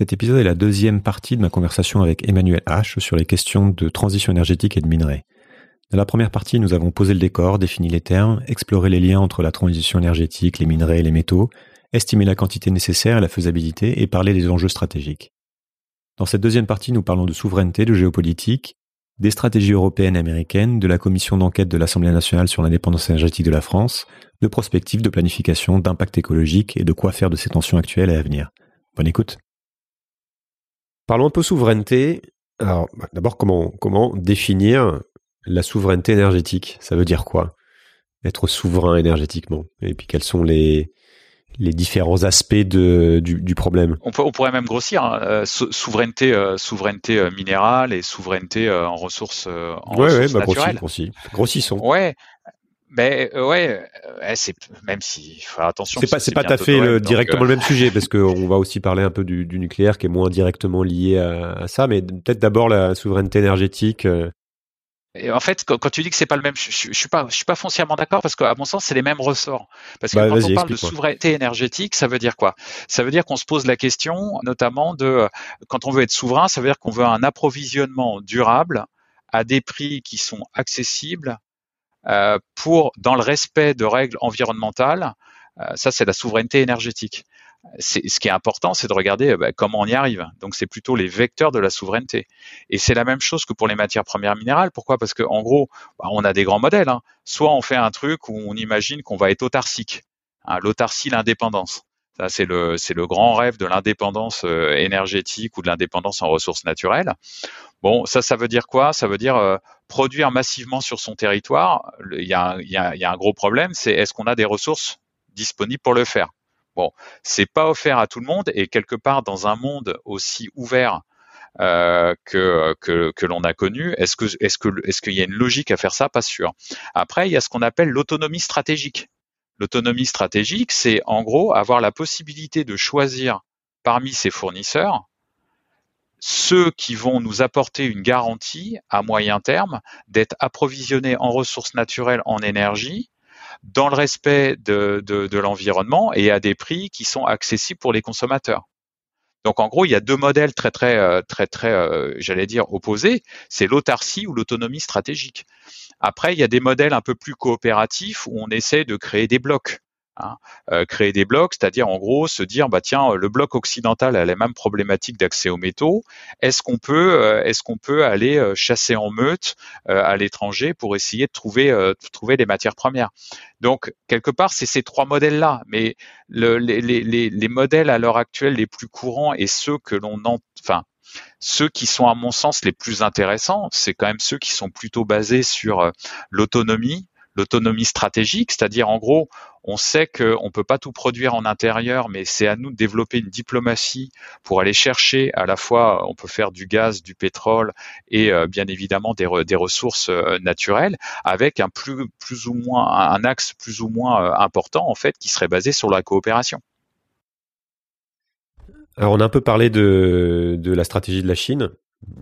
Cet épisode est la deuxième partie de ma conversation avec Emmanuel H sur les questions de transition énergétique et de minerais. Dans la première partie, nous avons posé le décor, défini les termes, exploré les liens entre la transition énergétique, les minerais et les métaux, estimé la quantité nécessaire et la faisabilité et parlé des enjeux stratégiques. Dans cette deuxième partie, nous parlons de souveraineté, de géopolitique, des stratégies européennes et américaines, de la commission d'enquête de l'Assemblée nationale sur l'indépendance énergétique de la France, de prospectives, de planification, d'impact écologique et de quoi faire de ces tensions actuelles et à venir. Bonne écoute. Parlons un peu souveraineté. Alors, bah, d'abord, comment, comment définir la souveraineté énergétique? Ça veut dire quoi? Être souverain énergétiquement? Et puis, quels sont les, les différents aspects de, du, problème? On, peut, on, pourrait même grossir hein, euh, souveraineté, euh, souveraineté euh, minérale et souveraineté en ressources, en ouais, ressources ouais, bah, naturelles. Grossis, grossissons. Ouais, mais ouais, c'est même si faut faire attention. C'est pas c'est pas tout à fait directement le même sujet parce qu'on va aussi parler un peu du, du, nucléaire qui est moins directement lié à, ça, mais peut-être d'abord la souveraineté énergétique. Et en fait, quand, tu dis que c'est pas le même, je, je, suis pas, je suis pas foncièrement d'accord parce qu'à mon sens, c'est les mêmes ressorts. Parce que bah, quand on parle de souveraineté énergétique, ça veut dire quoi? Ça veut dire qu'on se pose la question, notamment de, quand on veut être souverain, ça veut dire qu'on veut un approvisionnement durable à des prix qui sont accessibles euh, pour, dans le respect de règles environnementales. Euh, ça, c'est la souveraineté énergétique. ce qui est important, c'est de regarder bah, comment on y arrive. Donc, c'est plutôt les vecteurs de la souveraineté. Et c'est la même chose que pour les matières premières minérales. Pourquoi? Parce que, en gros, bah, on a des grands modèles. Hein. Soit on fait un truc où on imagine qu'on va être autarcique, hein, l'autarcie, l'indépendance. C'est le, grand rêve de l'indépendance euh, énergétique ou de l'indépendance en ressources naturelles. Bon, ça, ça veut dire quoi? Ça veut dire euh, produire massivement sur son territoire. Il y a, un gros problème, c'est est-ce qu'on a des ressources disponibles pour le faire? Bon, c'est pas offert à tout le monde et quelque part dans un monde aussi ouvert euh, que, l'on a connu. Est-ce qu'il y a une logique à faire ça? Pas sûr. Après, il y a ce qu'on appelle l'autonomie stratégique. L'autonomie stratégique, c'est en gros avoir la possibilité de choisir parmi ses fournisseurs ceux qui vont nous apporter une garantie à moyen terme d'être approvisionnés en ressources naturelles, en énergie, dans le respect de l'environnement et à des prix qui sont accessibles pour les consommateurs. Donc en gros, il y a deux modèles très très euh, très très, euh, j'allais dire opposés. C'est l'autarcie ou l'autonomie stratégique. Après, il y a des modèles un peu plus coopératifs où on essaie de créer des blocs. Hein. Euh, créer des blocs, c'est-à-dire en gros se dire bah tiens le bloc occidental a les mêmes problématiques d'accès aux métaux. Est-ce qu'on peut euh, est-ce qu'on peut aller euh, chasser en meute à l'étranger pour essayer de trouver trouver les matières premières? Donc quelque part c'est ces trois modèles là, mais le, les, les, les, modèles à l'heure actuelle les plus courants et ceux que l'on enfin ceux qui sont à mon sens les plus intéressants, c'est quand même ceux qui sont plutôt basés sur l'autonomie, l'autonomie stratégique, c'est-à-dire en gros, on sait qu'on ne peut pas tout produire en intérieur, mais c'est à nous de développer une diplomatie pour aller chercher à la fois, on peut faire du gaz, du pétrole et euh, bien évidemment des, ressources euh, naturelles, avec un plus, ou moins un axe plus ou moins euh, important en fait qui serait basé sur la coopération. Alors on a un peu parlé de, la stratégie de la Chine.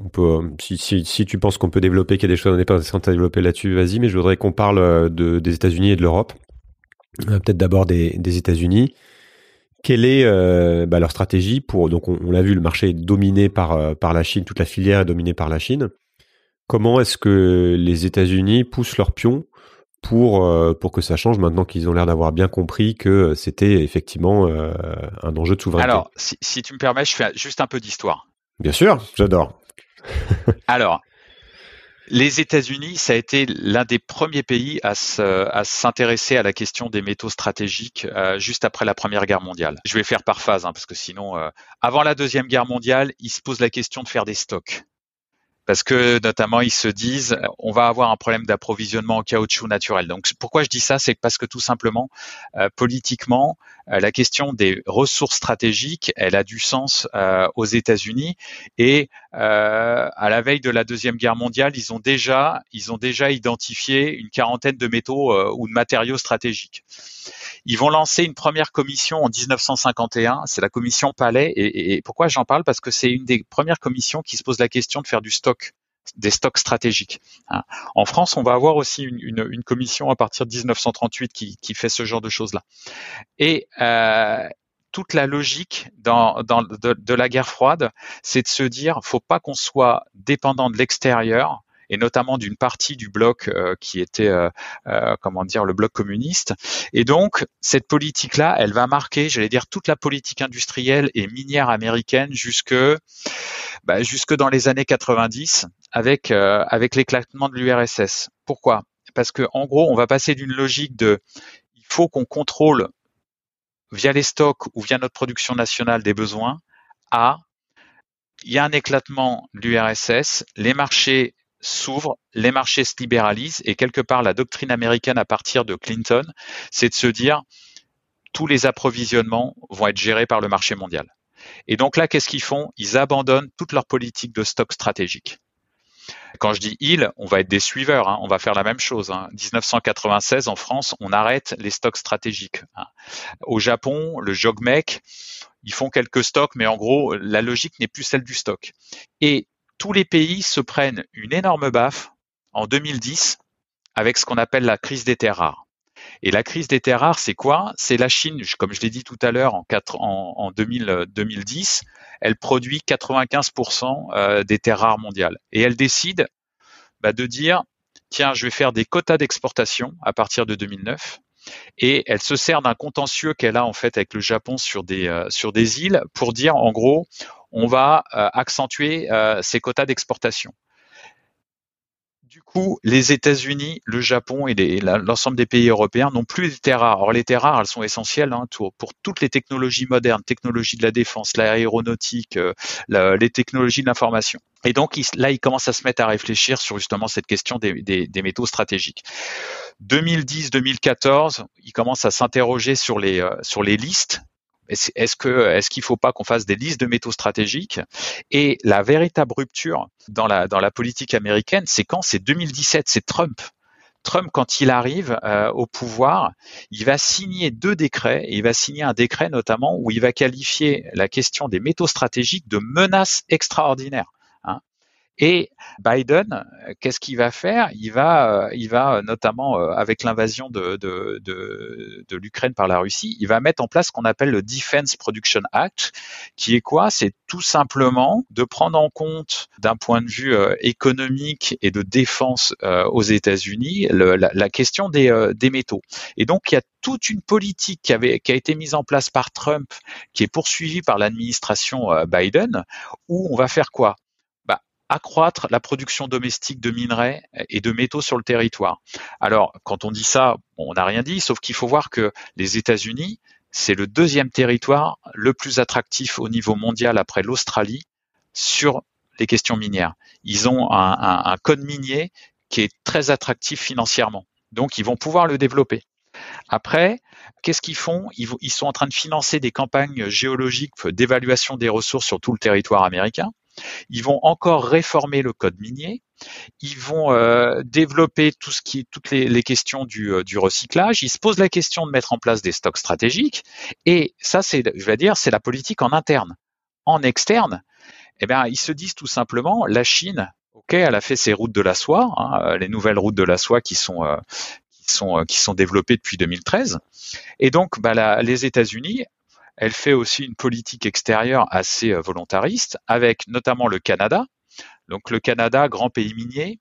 On peut, si, tu penses qu'on peut développer, qu'il y a des choses intéressantes à développer là-dessus, vas-y, mais je voudrais qu'on parle de, des États-Unis et de l'Europe. Euh, peut-être d'abord des, États-Unis. Quelle est euh, bah, leur stratégie pour donc on, l'a vu le marché est dominé par euh, par la Chine toute la filière est dominée par la Chine comment est-ce que les États-Unis poussent leur pion pour pour que ça change maintenant qu'ils ont l'air d'avoir bien compris que c'était effectivement un enjeu de souveraineté. Alors si, si, tu me permets je fais juste un peu d'histoire. Bien sûr j'adore. Alors les États-Unis, ça a été l'un des premiers pays à s'intéresser à, la question des métaux stratégiques euh, juste après la Première Guerre mondiale. Je vais faire par phase, hein, parce que sinon, euh, avant la Deuxième Guerre mondiale, ils se posent la question de faire des stocks parce que notamment ils se disent on va avoir un problème d'approvisionnement en caoutchouc naturel. Donc pourquoi je dis ça, c'est parce que tout simplement euh, politiquement euh, la question des ressources stratégiques, elle a du sens euh, aux États-Unis et à la veille de la deuxième guerre mondiale, ils ont déjà ils ont déjà identifié une quarantaine de métaux ou de matériaux stratégiques. Ils vont lancer une première commission en 1951, c'est la commission Palais. Et, et pourquoi j'en parle? Parce que c'est une des premières commissions qui se pose la question de faire du stock des stocks stratégiques. Hein. En France, on va avoir aussi une, une, une commission à partir de 1938 qui, qui, fait ce genre de choses-là. Et euh, toute la logique dans, dans de, de, la guerre froide, c'est de se dire, faut pas qu'on soit dépendant de l'extérieur et notamment d'une partie du bloc euh, qui était, euh, euh, comment dire, le bloc communiste. Et donc, cette politique-là, elle va marquer, j'allais dire, toute la politique industrielle et minière américaine jusque, bah, jusque dans les années 90 avec, avec l'éclatement de l'URSS. Pourquoi? Parce que en gros, on va passer d'une logique de il faut qu'on contrôle via les stocks ou via notre production nationale des besoins à il y a un éclatement de l'URSS, les marchés s'ouvre, les marchés se libéralisent et quelque part la doctrine américaine à partir de Clinton, c'est de se dire tous les approvisionnements vont être gérés par le marché mondial. Et donc là, qu'est-ce qu'ils font? Ils abandonnent toute leur politique de stock stratégique. Quand je dis ils, on va être des suiveurs, hein, on va faire la même chose. Hein. 1996, en France, on arrête les stocks stratégiques. Hein. Au Japon, le Jogmec, ils font quelques stocks, mais en gros, la logique n'est plus celle du stock. Et tous les pays se prennent une énorme baffe en 2010 avec ce qu'on appelle la crise des terres rares. Et la crise des terres rares, c'est quoi? C'est la Chine, comme je l'ai dit tout à l'heure, en, 2010, elle produit 95% euh, des terres rares mondiales. Et elle décide bah, de dire, tiens, je vais faire des quotas d'exportation à partir de 2009. Et elle se sert d'un contentieux qu'elle a en fait avec le Japon sur des, euh, sur des îles pour dire, en gros, on va euh, accentuer ces quotas d'exportation. Coup, les États-Unis, le Japon et l'ensemble des pays européens n'ont plus les terres rares. Or, les terres rares, elles sont essentielles hein, pour, toutes les technologies modernes, technologies de la défense, l'aéronautique, euh, les technologies de l'information. Et donc là, ils commencent à se mettre à réfléchir sur justement cette question des, des métaux stratégiques. 2010-2014, ils commencent à s'interroger sur les sur les listes est-ce que est-ce qu'il ne faut pas qu'on fasse des listes de métaux stratégiques? Et la véritable rupture dans la dans la politique américaine, c'est quand? C'est 2017, c'est Trump. Trump, quand il arrive euh, au pouvoir, il va signer deux décrets, et il va signer un décret notamment où il va qualifier la question des métaux stratégiques de menace extraordinaire. Et Biden, qu'est-ce qu'il va faire? Il va, euh, il va notamment euh, avec l'invasion de, de, de, de l'Ukraine par la Russie, il va mettre en place ce qu'on appelle le Defense Production Act, qui est quoi? C'est tout simplement de prendre en compte d'un point de vue euh, économique et de défense aux États-Unis la, la, question des, des métaux. Et donc il y a toute une politique qui, avait, qui a été mise en place par Trump, qui est poursuivie par l'administration Biden, où on va faire quoi? Accroître la production domestique de minerais et de métaux sur le territoire. Alors, quand on dit ça, on n'a rien dit, sauf qu'il faut voir que les États-Unis, c'est le deuxième territoire le plus attractif au niveau mondial après l'Australie sur les questions minières. Ils ont un, code minier qui est très attractif financièrement. Donc, ils vont pouvoir le développer. Après, qu'est-ce qu'ils font? Ils, sont en train de financer des campagnes géologiques d'évaluation des ressources sur tout le territoire américain. Ils vont encore réformer le code minier. Ils vont euh, développer tout ce qui, toutes les, questions euh, du, recyclage. Ils se posent la question de mettre en place des stocks stratégiques. Et ça, c'est, je vais dire, c'est la politique en interne. En externe, eh bien, ils se disent tout simplement, la Chine, ok, elle a fait ses routes de la soie, hein, euh, les nouvelles routes de la soie qui sont qui sont qui sont développées depuis 2013. Et donc, bah, les États-Unis, elle fait aussi une politique extérieure assez euh, volontariste, avec notamment le Canada. Donc le Canada, grand pays minier.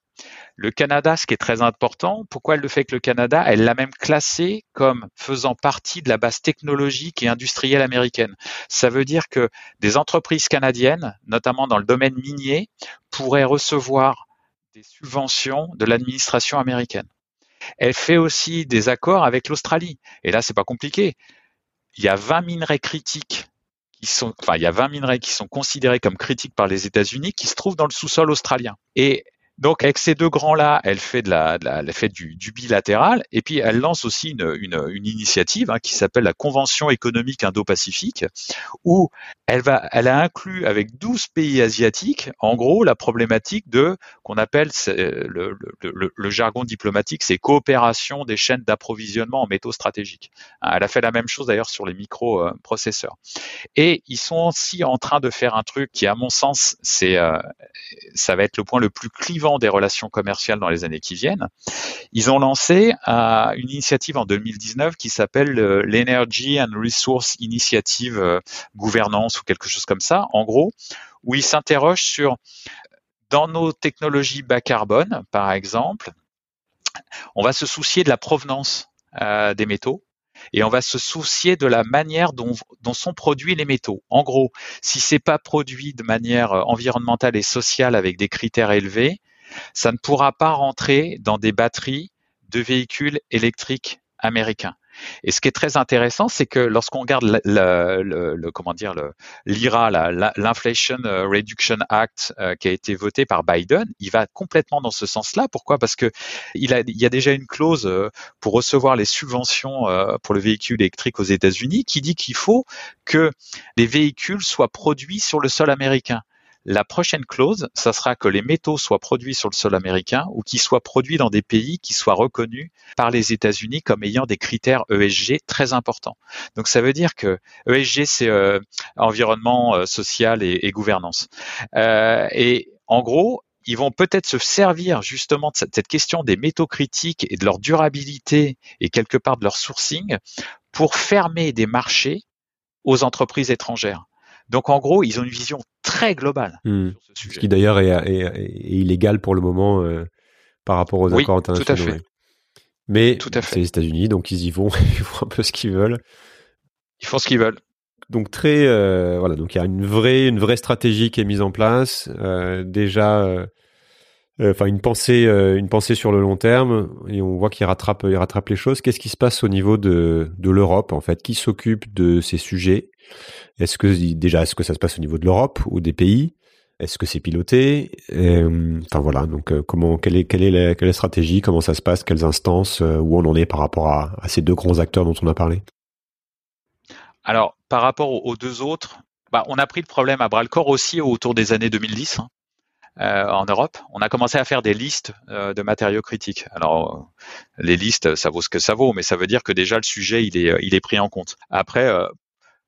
Le Canada, ce qui est très important, pourquoi elle le fait avec le Canada? Elle l'a même classé comme faisant partie de la base technologique et industrielle américaine. Ça veut dire que des entreprises canadiennes, notamment dans le domaine minier, pourraient recevoir des subventions de l'administration américaine. Elle fait aussi des accords avec l'Australie. Et là, c'est pas compliqué il y a 20 minerais critiques qui sont, enfin, il y a 20 minerais qui sont considérés comme critiques par les États-Unis qui se trouvent dans le sous-sol australien. Et donc avec ces deux grands-là, elle fait de la, elle fait du, du, bilatéral et puis elle lance aussi une, une, une initiative hein, qui s'appelle la Convention économique Indo-Pacifique où elle va, elle a inclus avec 12 pays asiatiques, en gros, la problématique de qu'on appelle le, le, le, jargon diplomatique, c'est coopération des chaînes d'approvisionnement en métaux stratégiques. Hein, elle a fait la même chose d'ailleurs sur les microprocesseurs. Et ils sont aussi en train de faire un truc qui, à mon sens, c'est, euh, ça va être le point le plus clivant des relations commerciales dans les années qui viennent, ils ont lancé euh, une initiative en 2019 qui s'appelle l'Energy and Resource Initiative euh, Gouvernance ou quelque chose comme ça, en gros, où ils s'interrogent sur dans nos technologies bas carbone, par exemple, on va se soucier de la provenance euh, des métaux et on va se soucier de la manière dont, sont produits les métaux. En gros, si c'est pas produit de manière euh, environnementale et sociale avec des critères élevés, ça ne pourra pas rentrer dans des batteries de véhicules électriques américains. Et ce qui est très intéressant, c'est que lorsqu'on regarde le, comment dire l'IRA, l'Inflation euh, Reduction Act euh, qui a été voté par Biden, il va complètement dans ce sens-là. Pourquoi? Parce que il, a, il y a déjà une clause euh, pour recevoir les subventions pour le véhicule électrique aux États-Unis qui dit qu'il faut que les véhicules soient produits sur le sol américain. La prochaine clause, ça sera que les métaux soient produits sur le sol américain ou qu'ils soient produits dans des pays qui soient reconnus par les États-Unis comme ayant des critères ESG très importants. Donc ça veut dire que ESG, c'est euh, environnement euh, social et, gouvernance. Euh, et en gros, ils vont peut-être se servir justement de cette, question des métaux critiques et de leur durabilité et quelque part de leur sourcing pour fermer des marchés aux entreprises étrangères. Donc en gros, ils ont une vision très globale hmm. sur ce sujet. Ce qui d'ailleurs est, illégal pour le moment euh, par rapport aux accords internationaux. Tout à fait. Mais c'est les États-Unis, donc ils y vont, ils font un peu ce qu'ils veulent. Ils font ce qu'ils veulent. Donc très euh, voilà, donc il y a une vraie une vraie stratégie qui est mise en place. Euh, déjà, enfin une pensée une pensée sur le long terme et on voit qu'il rattrape il rattrape les choses. Qu'est-ce qui se passe au niveau de de l'Europe en fait? Qui s'occupe de ces sujets? Est-ce que déjà, est-ce que ça se passe au niveau de l'Europe ou des pays? Est-ce que c'est piloté? Euh, Enfin voilà, donc euh, comment, quelle est, quelle est la, quelle est la stratégie? Comment ça se passe? Quelles instances euh, Où on en est par rapport à, ces deux grands acteurs dont on a parlé? Alors, par rapport aux, deux autres, bah, on a pris le problème à bras le corps aussi autour des années 2010. Hein, en Europe, on a commencé à faire des listes de matériaux critiques. Alors, les listes, ça vaut ce que ça vaut, mais ça veut dire que déjà le sujet, il est, il est pris en compte. Après,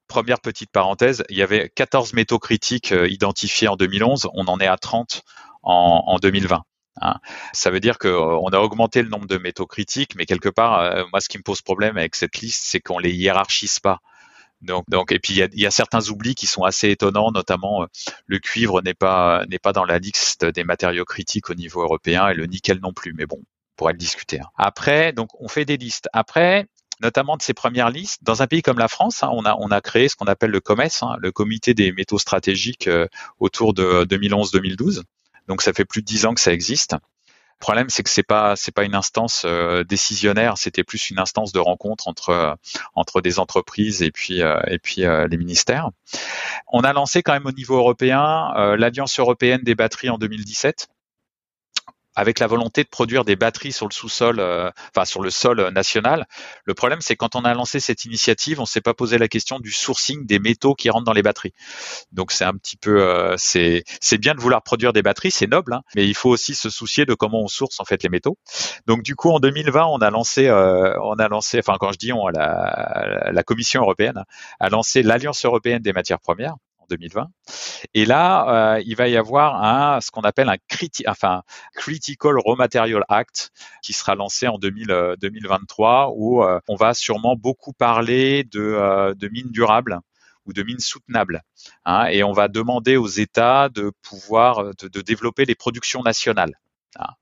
première petite parenthèse, il y avait 14 métaux critiques euh, identifiés en 2011, on en est à 30 en, 2020. Hein. Ça veut dire qu'on euh, a augmenté le nombre de métaux critiques, mais quelque part, euh, moi, ce qui me pose problème avec cette liste, c'est qu'on les hiérarchise pas. Donc, donc, et puis il y a, certains oublis qui sont assez étonnants, notamment le cuivre n'est pas n'est pas dans la liste des matériaux critiques au niveau européen et le nickel non plus. Mais bon, on pourrait le discuter. Hein. Après, donc on fait des listes. Après, notamment de ces premières listes. Dans un pays comme la France, hein, on, a, on a créé ce qu'on appelle le COMES, hein, le Comité des métaux stratégiques euh, autour de 2011-2012. Donc ça fait plus de dix ans que ça existe. Le problème, c'est que c'est pas pas une instance euh, décisionnaire, c'était plus une instance de rencontre entre euh, des entreprises et puis et puis les ministères. On a lancé quand même au niveau européen l'Alliance européenne des batteries en 2017 avec la volonté de produire des batteries sur le sous-sol, euh, enfin sur le sol national. Le problème, c'est quand on a lancé cette initiative, on s'est pas posé la question du sourcing des métaux qui rentrent dans les batteries. Donc c'est un petit peu, euh, c'est c'est bien de vouloir produire des batteries, c'est noble, hein, mais il faut aussi se soucier de comment on source en fait les métaux. Donc du coup, en 2020, on a lancé, euh, on a lancé, enfin quand je dis on, la Commission européenne a lancé l'Alliance européenne des matières premières 2020. Et là, euh, il va y avoir ce qu'on appelle un enfin, Critical Raw Material Act qui sera lancé en 2023 euh, où euh, on va sûrement beaucoup parler de, de mines durables ou de mines soutenables. Hein, et on va demander aux États de pouvoir de, développer les productions nationales. Hein.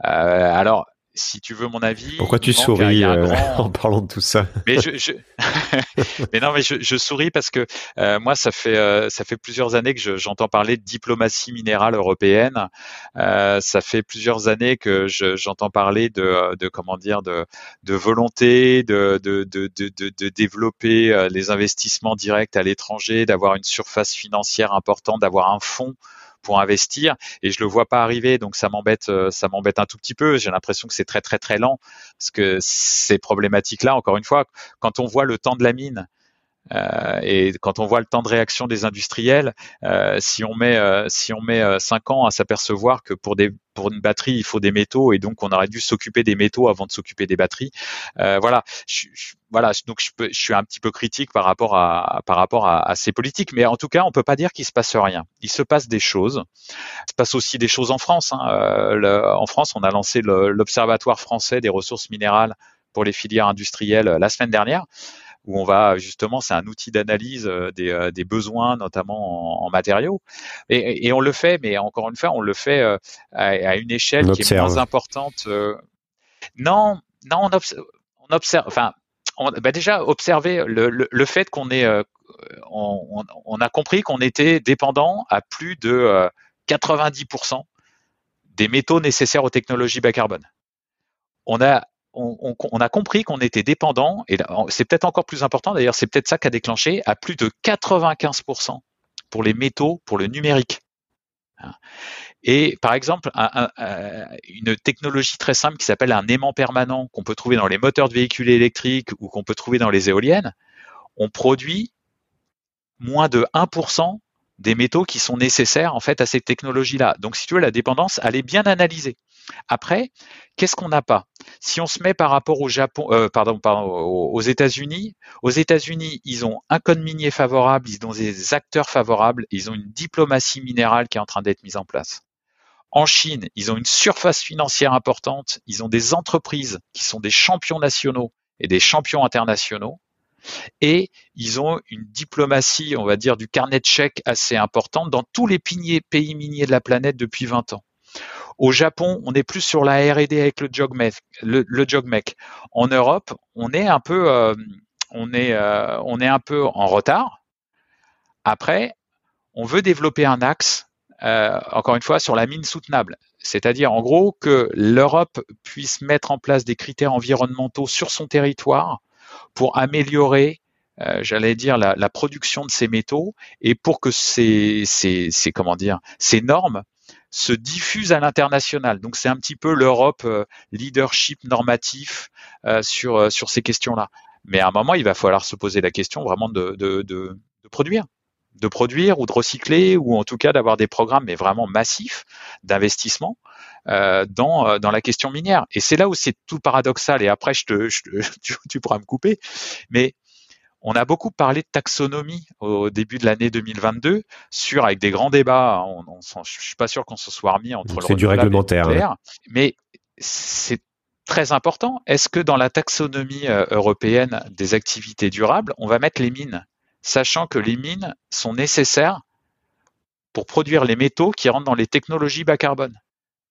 alors, si tu veux mon avis. Pourquoi tu souris euh, en parlant de tout ça? Mais je, mais non, mais je, souris parce que euh, moi, ça fait euh, ça fait plusieurs années que j'entends parler de diplomatie minérale européenne. ça fait plusieurs années que j'entends parler de, de comment dire de, de volonté de, de, de, de, de développer les investissements directs à l'étranger, d'avoir une surface financière importante, d'avoir un fonds pour investir et je le vois pas arriver donc ça m'embête euh, ça m'embête un tout petit peu. J'ai l'impression que c'est très très très lent parce que ces problématiques là encore une fois quand on voit le temps de la mine euh, et quand on voit le temps de réaction des industriels, euh, si on met si on met cinq ans à s'apercevoir que pour des pour une batterie, il faut des métaux et donc on aurait dû s'occuper des métaux avant de s'occuper des batteries. Euh, voilà, je, voilà, donc je, suis un petit peu critique par rapport à ces politiques, mais en tout cas, on peut pas dire qu'il se passe rien. Il se passe des choses. Il se passe aussi des choses en France. Hein. Euh, en France, on a lancé l'Observatoire français des ressources minérales pour les filières industrielles la semaine dernière où on va justement, c'est un outil d'analyse euh, euh, des, besoins, notamment en, matériaux. Et, on le fait, mais encore une fois, on le fait euh, à, une échelle qui est moins importante. Non, non, on, observe, enfin, bah déjà observer le, fait qu'on est, on, a compris qu'on était dépendant à plus de 90% des métaux nécessaires aux technologies bas carbone. On a on, a compris qu'on était dépendant, et c'est peut-être encore plus important d'ailleurs, c'est peut-être ça qui a déclenché, à plus de 95% pour les métaux, pour le numérique. Et par exemple, une technologie très simple qui s'appelle un aimant permanent qu'on peut trouver dans les moteurs de véhicules électriques ou qu'on peut trouver dans les éoliennes, on produit moins de 1% des métaux qui sont nécessaires en fait à cette technologie-là. Donc si tu veux, la dépendance, elle est bien analysée. Après, qu'est-ce qu'on n'a pas? Si on se met par rapport au Japon, euh, aux États-Unis, aux États-Unis, ils ont un code minier favorable, ils ont des acteurs favorables, ils ont une diplomatie minérale qui est en train d'être mise en place. En Chine, ils ont une surface financière importante, ils ont des entreprises qui sont des champions nationaux et des champions internationaux, et ils ont une diplomatie, on va dire, du carnet de chèques assez importante dans tous les pays miniers de la planète depuis 20 ans. Au Japon, on est plus sur la R&D avec le jogmec. Le, En Europe, on est un peu, euh, on est, euh, on est un peu en retard. Après, on veut développer un axe, euh, encore une fois, sur la mine soutenable. C'est-à-dire, en gros, que l'Europe puisse mettre en place des critères environnementaux sur son territoire pour améliorer j'allais dire la, la, production de ces métaux et pour que ces, ces, ces comment dire ces normes se diffuse à l'international. Donc c'est un petit peu l'Europe euh, leadership normatif euh, sur, euh, sur ces questions-là. Mais à un moment, il va falloir se poser la question vraiment de, de, produire de produire ou de recycler ou en tout cas d'avoir des programmes mais vraiment massifs d'investissement dans, dans la question minière. Et c'est là où c'est tout paradoxal. Et après, je te, je, tu, tu, pourras me couper. Mais on a beaucoup parlé de taxonomie au début de l'année 2022 sur avec des grands débats. On, on, je suis pas sûr qu'on se soit remis entre C'est du réglementaire. Mais c'est très important. Est-ce que dans la taxonomie euh, européenne des activités durables, on va mettre les mines, sachant que les mines sont nécessaires pour produire les métaux qui rentrent dans les technologies bas carbone?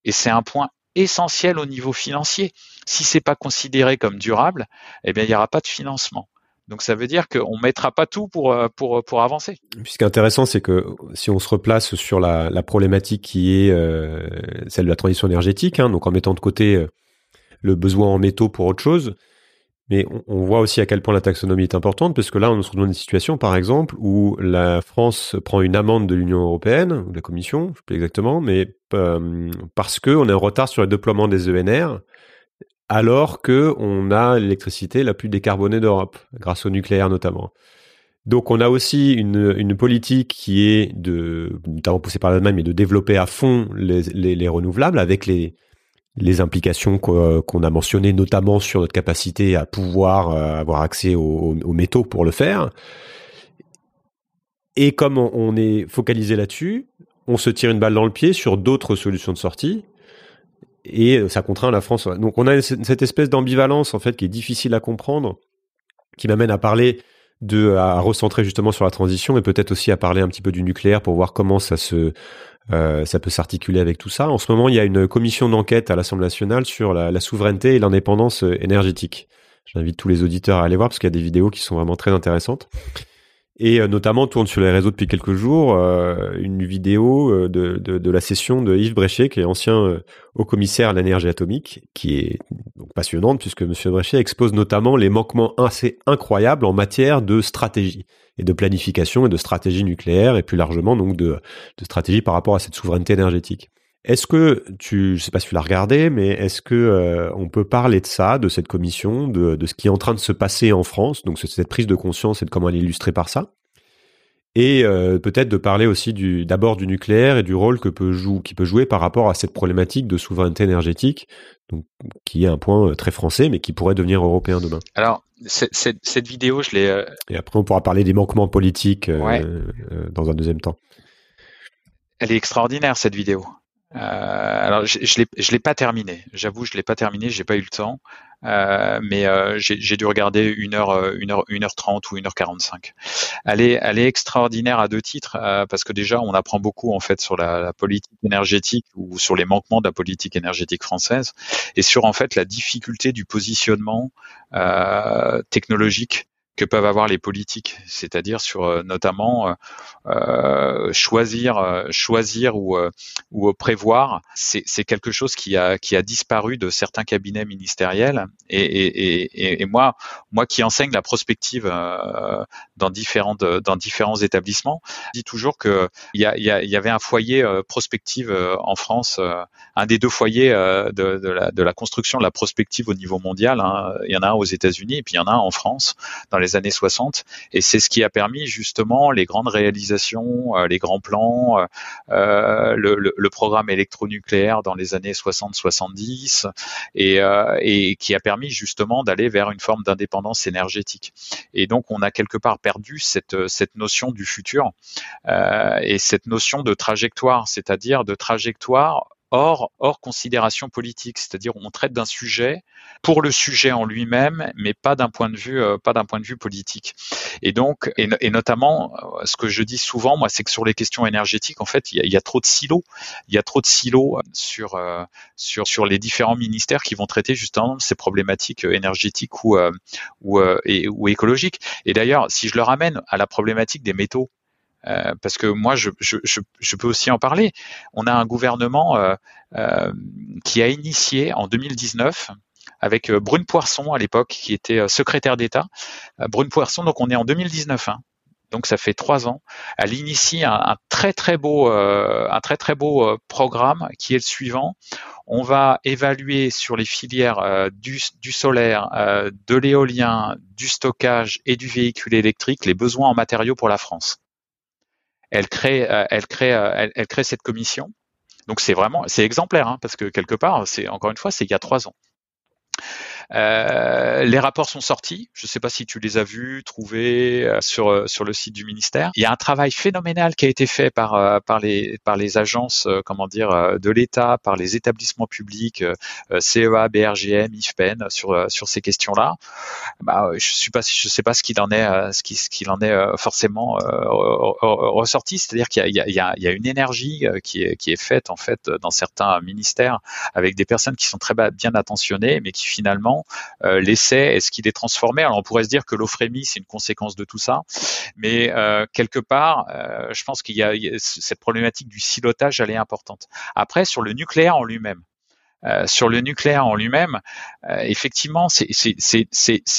Et c'est un point essentiel au niveau financier. Si c'est pas considéré comme durable, eh bien il n'y aura pas de financement. Donc ça veut dire qu'on mettra pas tout pour euh, pour pour avancer. ce qui est intéressant, c'est que si on se replace sur la, la problématique qui est euh, celle de la transition énergétique, hein, donc en mettant de côté euh, le besoin en métaux pour autre chose, mais on, voit aussi à quel point la taxonomie est importante, parce que là, on se retrouve dans une situation, par exemple, où la France prend une amende de l'Union européenne ou de la Commission, je sais plus exactement, mais parce que on est en retard sur le déploiement des ENR alors que on a l'électricité la plus décarbonée d'Europe, grâce au nucléaire notamment. Donc on a aussi une, politique qui est de, notamment poussée par l'Allemagne, mais de développer à fond les, les, renouvelables avec les, les implications qu'on a mentionnées, notamment sur notre capacité à pouvoir euh, avoir accès aux, aux, métaux pour le faire. Et comme on est focalisé là-dessus, on se tire une balle dans le pied sur d'autres solutions de sortie et euh, ça contraint la France. Donc on a cette espèce d'ambivalence en fait qui est difficile à comprendre, qui m'amène à parler de à recentrer justement sur la transition et peut-être aussi à parler un petit peu du nucléaire pour voir comment ça se euh, ça peut s'articuler avec tout ça. En ce moment, il y a une commission d'enquête à l'Assemblée nationale sur la, la souveraineté et l'indépendance euh, énergétique. J'invite tous les auditeurs à aller voir parce qu'il y a des vidéos qui sont vraiment très intéressantes. Et euh, notamment tourne sur les réseaux depuis quelques jours euh, une vidéo euh, de, de, la session de Yves Bréchet, qui est ancien haut commissaire à l'énergie atomique, qui est donc passionnante puisque M. Bréchet expose notamment les manquements assez incroyables en matière de stratégie et de planification et de stratégie nucléaire et plus largement donc de, de stratégie par rapport à cette souveraineté énergétique. Est-ce que tu, je sais pas si tu l'as regardé, mais est-ce que euh, on peut parler de ça, de cette commission, de, de, ce qui est en train de se passer en France, donc cette prise de conscience et de comment elle est illustrée par ça? Et euh, peut-être de parler aussi du d'abord du nucléaire et du rôle que peut jouer qui peut jouer par rapport à cette problématique de souveraineté énergétique, donc, qui est un point euh, très français mais qui pourrait devenir européen demain. Alors cette, vidéo, je l'ai. Euh, et après, on pourra parler des manquements politiques dans un deuxième temps. Elle est extraordinaire cette vidéo. Euh, alors je, l'ai je l'ai pas terminé. J'avoue, je l'ai pas terminé. J'ai pas eu le temps. Euh, mais euh, j'ai dû regarder une heure, euh, une heure, une heure trente ou une heure quarante-cinq. Elle est, elle est extraordinaire à deux titres euh, parce que déjà on apprend beaucoup en fait sur la, la, politique énergétique ou sur les manquements de la politique énergétique française et sur en fait la difficulté du positionnement technologique que peuvent avoir les politiques, c'est-à-dire sur euh, notamment euh, euh, choisir, choisir ou, ou prévoir, c'est quelque chose qui a, qui a disparu de certains cabinets ministériels. Et, et, et, et moi, moi qui enseigne la prospective dans différentes dans différents établissements, je dis toujours que il y, a, il y, avait un foyer prospective en France, un des deux foyers de, de, la, de la construction de la prospective au niveau mondial. Hein. Il y en a un aux États-Unis et puis il y en a un en France dans les années 60. Et c'est ce qui a permis justement les grandes réalisations, euh, les grands plans, euh, euh, le, programme électronucléaire dans les années 60-70, et, qui a permis justement d'aller vers une forme d'indépendance énergétique. Et donc on a quelque part perdu cette notion du futur et cette notion de trajectoire, c'est-à-dire de trajectoire hors, hors considération politique, c'est-à-dire on traite d'un sujet pour le sujet en lui-même, mais pas d'un point de vue, euh, pas d'un point de vue politique. Et donc, et, notamment, euh, ce que je dis souvent, moi, c'est que sur les questions énergétiques, en fait, il y, a, trop de silos, il y a trop de silos euh, sur sur sur les différents ministères qui vont traiter justement ces problématiques énergétiques ou ou, ou écologiques. Et d'ailleurs, si je le ramène à la problématique des métaux, euh, parce que moi, je, je, je, peux aussi en parler. On a un gouvernement euh, euh, qui a initié en 2019 avec Brune Poisson à l'époque, qui était secrétaire d'État. Brune Poisson, donc on est en 2019. Hein, donc ça fait trois ans. Elle initie un, un très très beau, un très très beau programme qui est le suivant. On va évaluer sur les filières du, du, solaire, de l'éolien, du stockage et du véhicule électrique les besoins en matériaux pour la France elle crée, euh, elle crée, euh, elle, crée cette commission. Donc c'est vraiment, c'est exemplaire, hein, parce que quelque part, c'est encore une fois, c'est il y a trois ans. Euh, les rapports sont sortis. Je ne sais pas si tu les as vus, trouvés euh, sur euh, sur le site du ministère. Il y a un travail phénoménal qui a été fait par par les par les agences, comment dire, de l'État, par les établissements publics, CEA, BRGM, IFPEN sur sur ces questions-là. Bah, je suis pas, je sais pas ce qu'il en est, ce qui ce qu'il en est forcément ressorti. C'est-à-dire qu'il y a, il y, a, il y a une énergie qui est qui est faite en fait dans certains ministères avec des personnes qui sont très bien attentionnées, mais qui finalement euh, l'essai, est-ce qu'il est transformé Alors on pourrait se dire que l'ophérémie, c'est une conséquence de tout ça, mais euh, quelque part, euh, je pense qu'il y, a cette problématique du silotage, elle est importante. Après, sur le nucléaire en lui-même, sur le nucléaire en lui-même, effectivement, c'est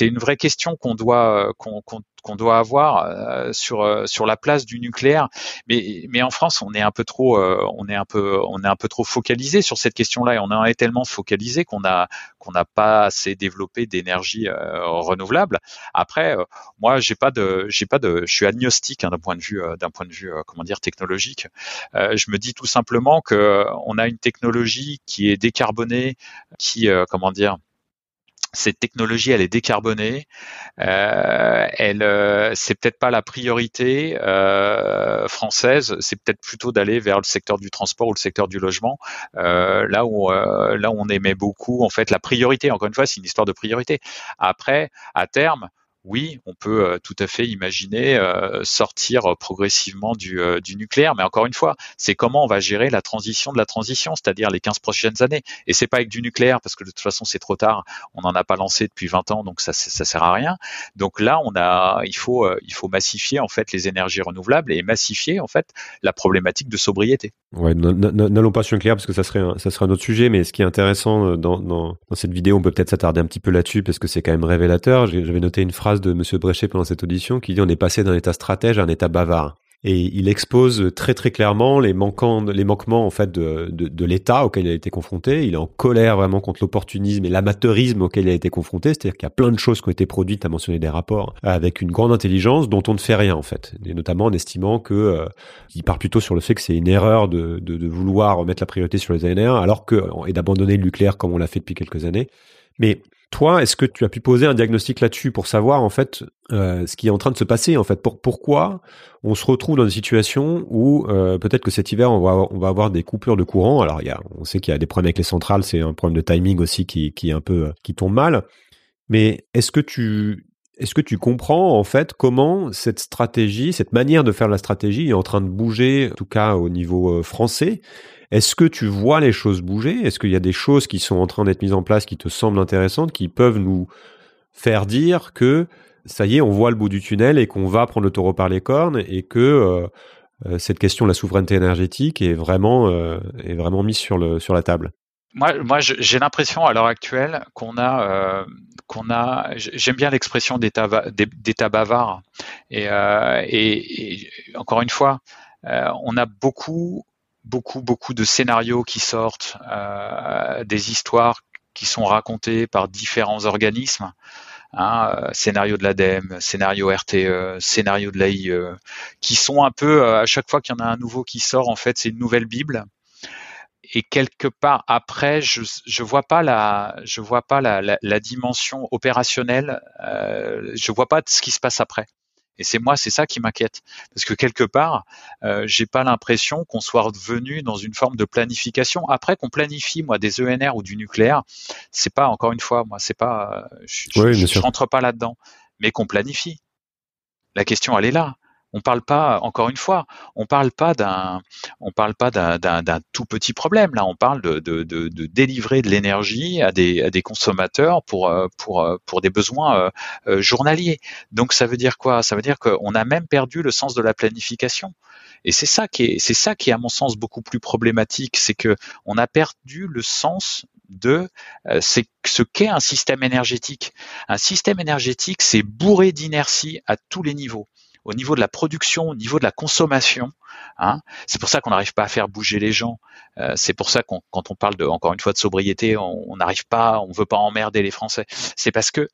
une vraie question qu'on doit qu'on qu'on doit avoir euh, sur euh, sur la place du nucléaire. Mais mais en France, on est un peu trop euh, on est un peu on est un peu trop focalisé sur cette question-là et on en est tellement focalisé qu'on a qu'on n'a pas assez développé d'énergie renouvelable. Après, moi, j'ai pas de j'ai pas de je suis agnostique hein, d'un point de vue d'un point de vue comment dire technologique. je me dis tout simplement que on a une technologie qui est décarbonée, qui comment dire cette technologie, elle est décarbonée. Euh, elle, euh, c'est peut-être pas la priorité euh, française. C'est peut-être plutôt d'aller vers le secteur du transport ou le secteur du logement, euh, là où là où on aimait beaucoup. En fait, la priorité. Encore une fois, c'est une histoire de priorité. Après, à terme, oui, on peut euh, tout à fait imaginer euh, sortir euh, progressivement du, nucléaire, mais encore une fois, c'est comment on va gérer la transition de la transition, c'est-à-dire les 15 prochaines années. Et c'est pas avec du nucléaire, parce que de toute façon c'est trop tard, on n'en a pas lancé depuis 20 ans, donc ça, ça sert à rien. Donc là, il faut, massifier en fait les énergies renouvelables et massifier en fait la problématique de sobriété. Ouais, n'allons pas sur le nucléaire parce que ça serait, un, autre sujet, mais ce qui est intéressant dans, dans, dans cette vidéo, on peut peut-être s'attarder un petit peu là-dessus parce que c'est quand même révélateur. J'avais noté une phrase de Monsieur Bréchet pendant cette audition qui dit on est passé d'un état stratège à un état bavard. et il expose très très clairement les manquants, les manquements en fait de, de, l'État auquel il a été confronté. Il est en colère vraiment contre l'opportunisme et l'amateurisme auquel il a été confronté, c'est-à-dire qu'il y a plein de choses qui ont été produites, à mentionner des rapports, avec une grande intelligence dont on ne fait rien en fait, et notamment en estimant que euh, il part plutôt sur le fait que c'est une erreur de, de, de, vouloir mettre la priorité sur les ANR, alors que et d'abandonner le nucléaire comme on l'a fait depuis quelques années. Mais toi, est-ce que tu as pu poser un diagnostic là-dessus pour savoir en fait euh, ce qui est en train de se passer en fait? Pour, Pourquoi on se retrouve dans une situation où euh, peut-être que cet hiver on va, on va avoir des coupures de courant? Alors y a, on sait qu'il y a des problèmes avec les centrales, c'est un problème de timing aussi qui, qui est un peu qui tombe mal. Mais est-ce que tu est-ce que tu comprends en fait comment cette stratégie, cette manière de faire la stratégie est en train de bouger, en tout cas au niveau euh, français? Est-ce que tu vois les choses bouger? Est-ce qu'il y a des choses qui sont en train d'être mises en place qui te semblent intéressantes, qui peuvent nous faire dire que ça y est, on voit le bout du tunnel et qu'on va prendre le taureau par les cornes et que euh, euh, cette question de la souveraineté énergétique est vraiment euh, est vraiment mise sur le sur la table? Moi, moi j'ai l'impression à l'heure actuelle qu'on a, qu'on a, j'aime bien l'expression d'état, bavard. Et, encore une fois, on a beaucoup beaucoup, beaucoup de scénarios qui sortent, euh, des histoires qui sont racontées par différents organismes. Hein, euh, scénario de l'ADEME, scénario RTE, scénario de l'AIE, qui sont un peu, euh, à chaque fois qu'il y en a un nouveau qui sort, en fait, c'est une nouvelle Bible. Et quelque part après, je je vois pas la je vois pas la, la, dimension opérationnelle, euh, je vois pas ce qui se passe après. Et c'est moi, c'est ça qui m'inquiète, parce que quelque part, euh, j'ai pas l'impression qu'on soit revenu dans une forme de planification. Après qu'on planifie, moi, des ENR ou du nucléaire, c'est pas encore une fois, moi, c'est pas, euh, je, je rentre pas là-dedans, mais qu'on planifie. La question, elle est là. On parle pas, encore une fois, on parle pas d'un, on parle pas d'un tout petit problème. Là, on parle de, délivrer de l'énergie à des, consommateurs pour, euh, euh, pour des besoins euh, journaliers. Donc, ça veut dire quoi? Ça veut dire qu'on a même perdu le sens de la planification. Et c'est ça qui est, c'est ça qui est à mon sens beaucoup plus problématique, c'est que on a perdu le sens de ce qu'est un système énergétique. Un système énergétique, c'est bourré d'inertie à tous les niveaux au niveau de la production, au niveau de la consommation. Hein. C'est pour ça qu'on n'arrive pas à faire bouger les gens. Euh, c'est pour ça qu'on, quand on parle de, encore une fois de sobriété, on n'arrive pas, on veut pas emmerder les Français. C'est parce que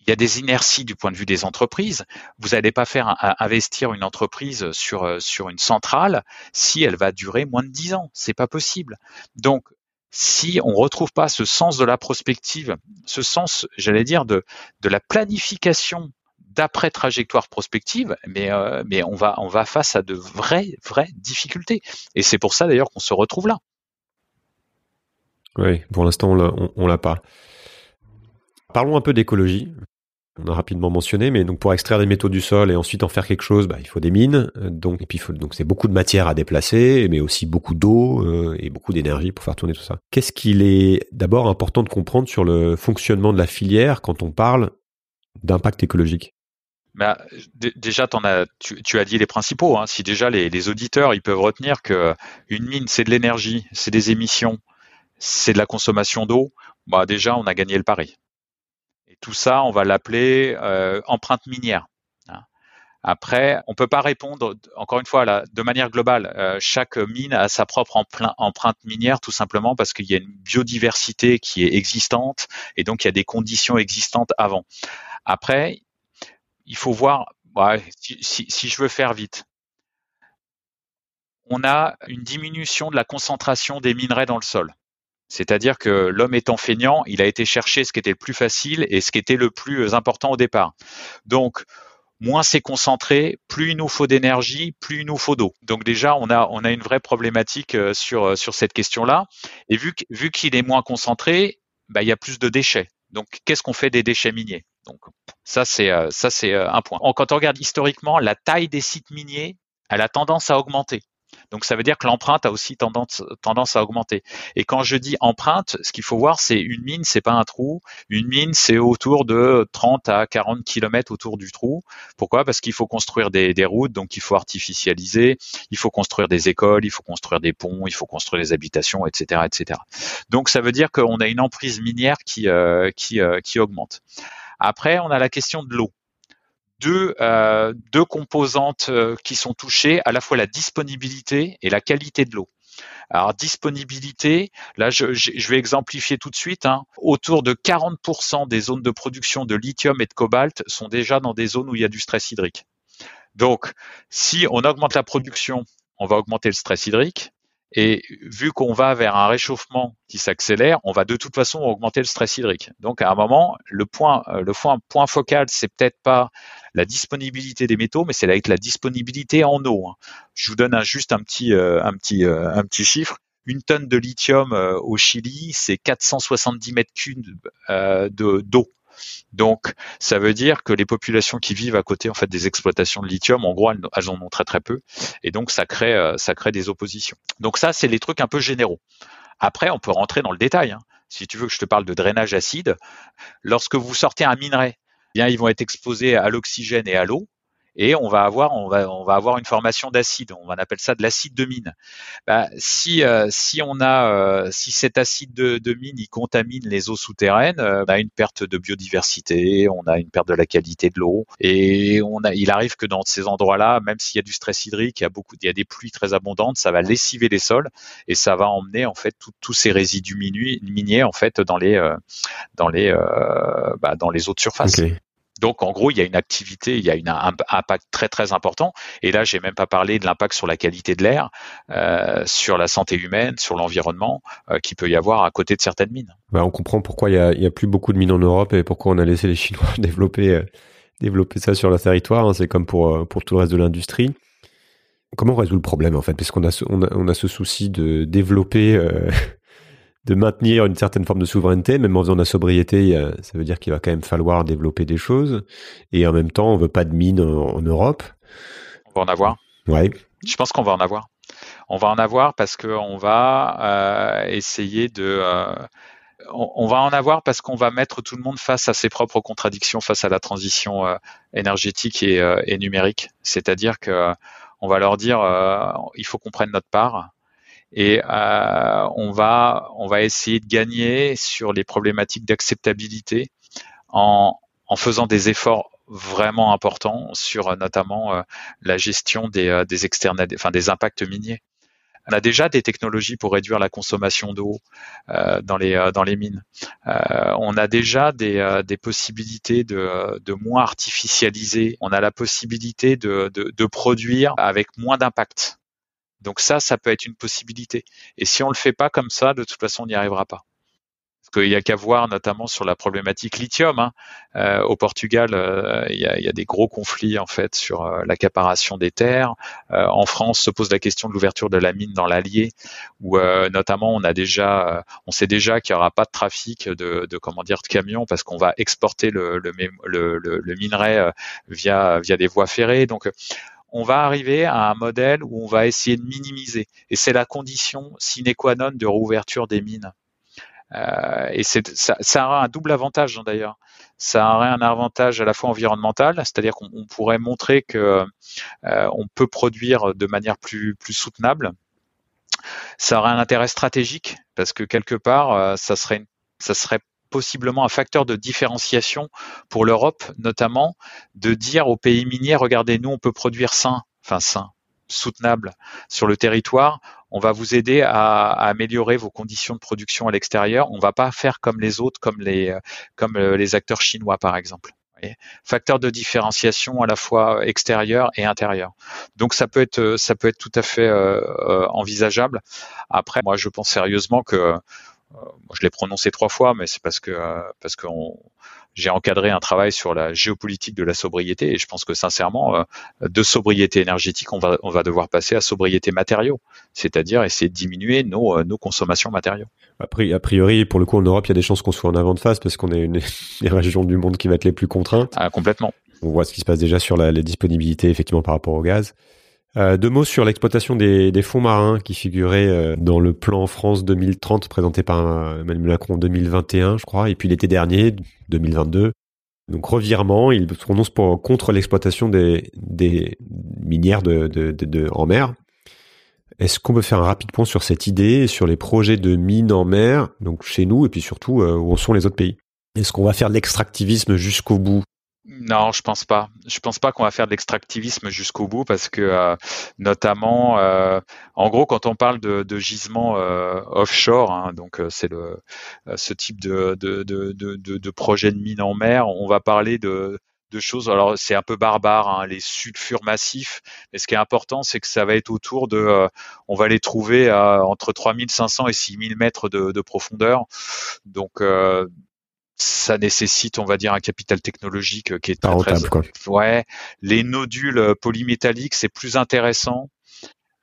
il y a des inerties du point de vue des entreprises. Vous n'allez pas faire investir une entreprise sur euh, sur une centrale si elle va durer moins de 10 ans. C'est pas possible. Donc si on retrouve pas ce sens de la prospective, ce sens, j'allais dire, de, de la planification d'après trajectoire prospective, mais euh, on va face à de vraies vraies difficultés. Et c'est pour ça d'ailleurs qu'on se retrouve là. Oui, pour l'instant on, on l'a pas. Parlons un peu d'écologie. On a rapidement mentionné, mais donc pour extraire des métaux du sol et ensuite en faire quelque chose, bah, il faut des mines. Donc et puis donc c'est beaucoup de matière à déplacer, mais aussi beaucoup d'eau euh, et beaucoup d'énergie pour faire tourner tout ça. Qu'est-ce qu'il est d'abord important de comprendre sur le fonctionnement de la filière quand on parle d'impact écologique? Bah, déjà, as, tu, as dit les principaux. Hein. Si déjà les, auditeurs ils peuvent retenir que une mine c'est de l'énergie, c'est des émissions, c'est de la consommation d'eau, bah déjà on a gagné le pari. Et tout ça, on va l'appeler euh, empreinte minière. Hein. Après, on peut pas répondre, encore une fois, là, de manière globale. Euh, chaque mine a sa propre empreinte minière, tout simplement parce qu'il y a une biodiversité qui est existante et donc il y a des conditions existantes avant. Après, il faut voir, si, je veux faire vite, on a une diminution de la concentration des minerais dans le sol. C'est-à-dire que l'homme étant feignant, il a été chercher ce qui était le plus facile et ce qui était le plus important au départ. Donc, moins c'est concentré, plus il nous faut d'énergie, plus il nous faut d'eau. Donc déjà, on a, on a une vraie problématique euh, sur, euh, sur cette question-là. Et vu, vu qu'il est moins concentré, bah, il y a plus de déchets. Donc, qu'est-ce qu'on fait des déchets miniers? Donc, ça, c'est euh, ça, c'est euh, un point. Quand on regarde historiquement, la taille des sites miniers, elle a tendance à augmenter. Donc ça veut dire que l'empreinte a aussi tendance, tendance à augmenter. Et quand je dis empreinte, ce qu'il faut voir, c'est une mine, c'est pas un trou. Une mine, c'est autour de 30 à 40 kilomètres autour du trou. Pourquoi? Parce qu'il faut construire des, des, routes, donc il faut artificialiser, il faut construire des écoles, il faut construire des ponts, il faut construire des habitations, etc., etc. Donc ça veut dire qu'on a une emprise minière qui, euh, qui, qui augmente. Après, on a la question de l'eau. deux, deux composantes qui sont touchées, à la fois la disponibilité et la qualité de l'eau. Alors disponibilité, là je, vais exemplifier tout de suite. Hein. Autour de 40% des zones de production de lithium et de cobalt sont déjà dans des zones où il y a du stress hydrique. Donc si on augmente la production, on va augmenter le stress hydrique. Et vu qu'on va vers un réchauffement qui s'accélère, on va de toute façon augmenter le stress hydrique. Donc à un moment, le point, euh, le point, point focal, c'est peut-être pas la disponibilité des métaux, mais c'est avec la disponibilité en eau. Hein. Je vous donne juste un petit, euh, un petit, euh, un petit chiffre. Une tonne de lithium au Chili, c'est 470 mètres cubes de d'eau. Donc, ça veut dire que les populations qui vivent à côté en fait des exploitations de lithium, en gros, elles, en ont très très peu, et donc ça crée euh, ça crée des oppositions. Donc ça, c'est les trucs un peu généraux. Après, on peut rentrer dans le détail. Hein. Si tu veux que je te parle de drainage acide, lorsque vous sortez un minerai, eh bien ils vont être exposés à l'oxygène et à l'eau et on va avoir on va on va avoir une formation d'acide. On appelle ça de l'acide de mine. Bah, si euh, si on a euh, si cet acide de, mine il contamine les eaux souterraines, euh, on a une perte de biodiversité, on a une perte de la qualité de l'eau et on a il arrive que dans ces endroits-là, même s'il y a du stress hydrique, il y a beaucoup il y a des pluies très abondantes, ça va lessiver les sols et ça va emmener en fait tous ces résidus miniers en fait dans les dans les bah, dans les eaux de surface. Donc en gros, il y a une activité, il y a un impact très très important. Et là, j'ai même pas parlé de l'impact sur la qualité de l'air, euh, sur la santé humaine, sur l'environnement euh, qui peut y avoir à côté de certaines mines. Bah, on comprend pourquoi il y, a, a, plus beaucoup de mines en Europe et pourquoi on a laissé les Chinois développer euh, développer ça sur leur territoire. Hein. C'est comme pour euh, pour tout le reste de l'industrie. Comment on résout le problème en fait? Parce qu'on a, on a, on a ce souci de développer de maintenir une certaine forme de souveraineté, même en faisant de la sobriété, ça veut dire qu'il va quand même falloir développer des choses. Et en même temps, on veut pas de mines en, Europe. On va en avoir. Ouais. Je pense qu'on va en avoir. On va en avoir parce qu'on va euh, essayer de. Euh, on, va en avoir parce qu'on va mettre tout le monde face à ses propres contradictions, face à la transition euh, énergétique et, et numérique. C'est-à-dire que on va leur dire, il faut qu'on prenne notre part et euh, on va on va essayer de gagner sur les problématiques d'acceptabilité en, en faisant des efforts vraiment importants sur notamment euh, la gestion des, euh, des externes, enfin des impacts miniers. On a déjà des technologies pour réduire la consommation d'eau dans les dans les mines. On a déjà des, des possibilités de, de moins artificialiser. On a la possibilité de, de produire avec moins d'impact. Donc ça, ça peut être une possibilité. Et si on le fait pas comme ça, de toute façon, on n'y arrivera pas. Parce qu'il y a qu'à voir notamment sur la problématique lithium. Hein. Euh, au Portugal, euh, il, y a, des gros conflits en fait sur euh, l'accaparation des terres. en France, se pose la question de l'ouverture de la mine dans l'Allier, où notamment on a déjà, on sait déjà qu'il n'y aura pas de trafic de, de, comment dire de camions parce qu'on va exporter le, le, le, le minerai via via des voies ferrées. Donc on va arriver à un modèle où on va essayer de minimiser. Et c'est la condition sine qua non de réouverture des mines. Euh, et ça, ça aura un double avantage hein, d'ailleurs. Ça aurait un avantage à la fois environnemental, c'est-à-dire qu'on pourrait montrer que euh, on peut produire de manière plus, plus soutenable. Ça aurait un intérêt stratégique parce que quelque part, euh, ça serait ça serait possiblement un facteur de différenciation pour l'Europe, notamment de dire aux pays miniers, regardez, nous, on peut produire sain, enfin sain, soutenable sur le territoire. On va vous aider à, améliorer vos conditions de production à l'extérieur. On va pas faire comme les autres, comme les, euh, acteurs chinois, par exemple. Facteur de différenciation à la fois extérieur et intérieur. Donc ça peut être ça peut être tout à fait euh, euh, envisageable. Après, moi je pense sérieusement que euh, je l'ai prononcé trois fois, mais c'est parce que euh, parce que j'ai encadré un travail sur la géopolitique de la sobriété et je pense que sincèrement, euh, de sobriété énergétique, on va on va devoir passer à sobriété matériaux, c'est-à-dire essayer de diminuer nos nos consommations matériaux. A priori, pour le coup, en Europe, il y a des chances qu'on soit en avant de face parce qu'on est une des régions du monde qui va être les plus contraintes. Ah, complètement. On voit ce qui se passe déjà sur la, les disponibilités effectivement par rapport au gaz. Euh, deux mots sur l'exploitation des, fonds marins qui figuraient euh, dans le plan France 2030 présenté par euh, Emmanuel Macron en 2021, je crois, et puis l'été dernier, 2022. Donc revirement, il se prononce contre l'exploitation des, des minières de, en mer. Est-ce qu'on peut faire un rapide point sur cette idée, sur les projets de mines en mer, donc chez nous, et puis surtout où sont les autres pays? Est-ce qu'on va faire de l'extractivisme jusqu'au bout? Non, je pense pas. Je pense pas qu'on va faire de l'extractivisme jusqu'au bout parce que euh, notamment, euh, en gros, quand on parle de, de gisement euh, offshore, hein, donc c'est le ce type de, de, de, de, projet de mine en mer, on va parler de, de choses. Alors c'est un peu barbare, hein, les sulfures massifs, mais ce qui est important, c'est que ça va être autour de, on va les trouver à entre 3500 et 6000 mètres de, de profondeur. Donc ça nécessite, on va dire, un capital technologique euh, qui est très, quoi. Ouais, les nodules euh, polymétalliques, c'est plus intéressant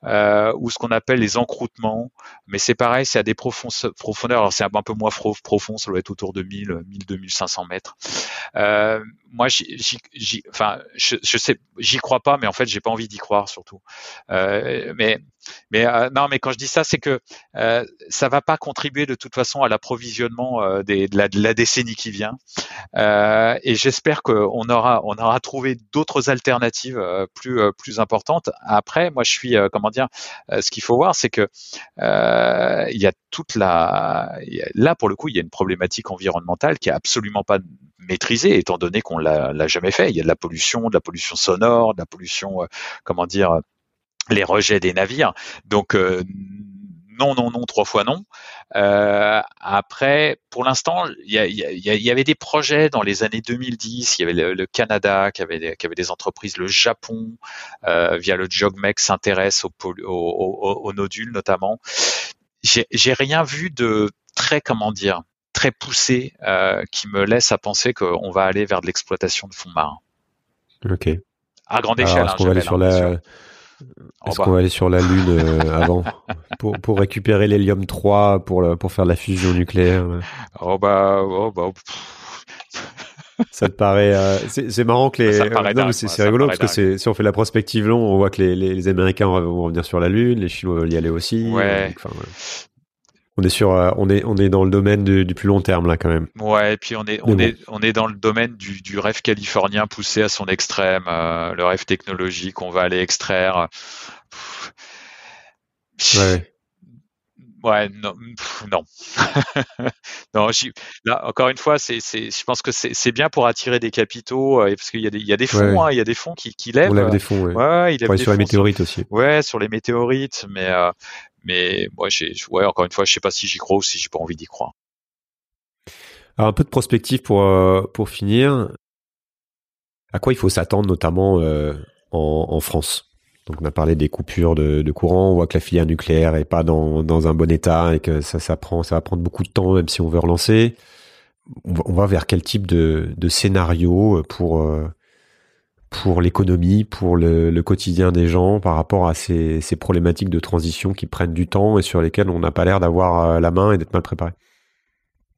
euh, ou ce qu'on appelle les encroûtements. Mais c'est pareil, c'est à des profondeurs. Alors c'est un peu moins profond, ça doit être autour de 1000, 1000, 2500 mètres. Euh, moi, j'y, enfin, je, je sais, j'y crois pas, mais en fait, j'ai pas envie d'y croire surtout. Euh, mais, mais euh, non, mais quand je dis ça, c'est que euh, ça va pas contribuer de toute façon à l'approvisionnement euh, de, la, de, la, décennie qui vient. Euh, et j'espère qu'on aura, on aura trouvé d'autres alternatives plus, plus importantes. Après, moi, je suis, comment dire, ce qu'il faut voir, c'est que il y a toute la, là pour le coup, il y a une problématique environnementale qui est absolument pas maîtrisée, étant donné qu'on l'a jamais fait. Il y a de la pollution, de la pollution sonore, de la pollution, comment dire les rejets des navires. Donc euh, non, non, non, trois fois non. Euh, après, pour l'instant, il y, avait des projets dans les années 2010. Il y avait le, Canada qui avait, des, qui avait des entreprises, le Japon euh, via le JOGMEC s'intéresse aux au, nodules notamment. J'ai rien vu de très, comment dire, très poussé qui me laisse à penser qu'on va aller vers de l'exploitation de fonds marins. Ok. À grande échelle. Hein, aller sur la est-ce qu'on va aller sur la Lune euh, avant pour, pour récupérer l'hélium 3 pour, pour faire la fusion nucléaire Oh bah, oh bah ça te paraît euh, c'est marrant que les non, c'est rigolo parce que si on fait la prospective long on voit que les, les, Américains vont revenir sur la lune les Chinois veulent y aller aussi ouais. On est sur, euh, on est, on est dans le domaine du, plus long terme là quand même. Ouais, et puis on est, on est, on est dans le domaine du, du rêve californien poussé à son extrême, euh, le rêve technologique, on va aller extraire. Ouais. Ouais, non, non. non là, encore une fois, c'est, c'est, je pense que c'est, bien pour attirer des capitaux, euh, parce qu'il y a des, il y a des fonds, hein, il y a des fonds qui, qui lèvent. On lève des fonds, ouais. ouais il lève sur les météorites aussi. Ouais, sur les météorites, mais, euh, mais moi, ouais, encore une fois, je sais pas si j'y crois ou si j'ai pas envie d'y croire. Alors, un peu de prospective pour, euh, pour finir. À quoi il faut s'attendre, notamment euh, en, France? Donc, on a parlé des coupures de, de, courant. On voit que la filière nucléaire est pas dans, dans un bon état et que ça, ça, prend, ça va prendre beaucoup de temps, même si on veut relancer. On va, on va vers quel type de, de scénario pour euh, pour l'économie, pour le, quotidien des gens par rapport à ces, problématiques de transition qui prennent du temps et sur lesquelles on n'a pas l'air d'avoir euh, la main et d'être mal préparé,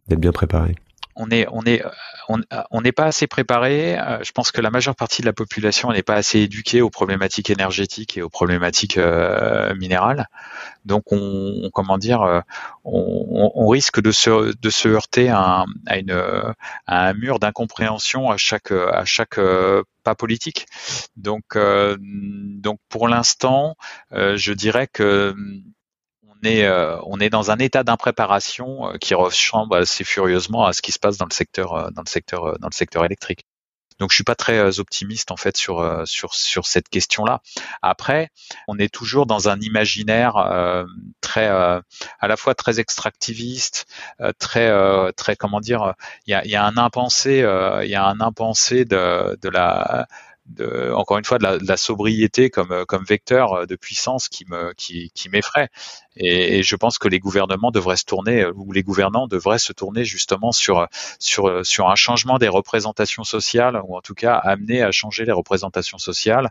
d'être bien préparé. On est, on est, on n'est pas assez préparé. Euh, je pense que la majeure partie de la population n'est pas assez éduquée aux problématiques énergétiques et aux problématiques euh, minérales. Donc, on, comment dire, euh, on, risque de se, de se heurter à un, une, à un mur d'incompréhension à chaque, à chaque pas politique. Donc, donc pour l'instant, je dirais que euh, on est dans un état d'impréparation euh, qui ressemble assez furieusement à ce qui se passe dans le secteur, euh, dans le secteur, dans le secteur électrique. Donc je suis pas très optimiste en fait sur sur sur cette question-là. Après, on est toujours dans un imaginaire très à la fois très extractiviste, très très comment dire, il y a, y a un impensé, il y a un impensé de de la de, encore une fois, de la, de la, sobriété comme, comme vecteur euh, de puissance qui me, qui, qui m'effraie. Et, et, je pense que les gouvernements devraient se tourner, euh, ou les gouvernants devraient se tourner justement sur, sur, sur un changement des représentations sociales, ou en tout cas amener à changer les représentations sociales,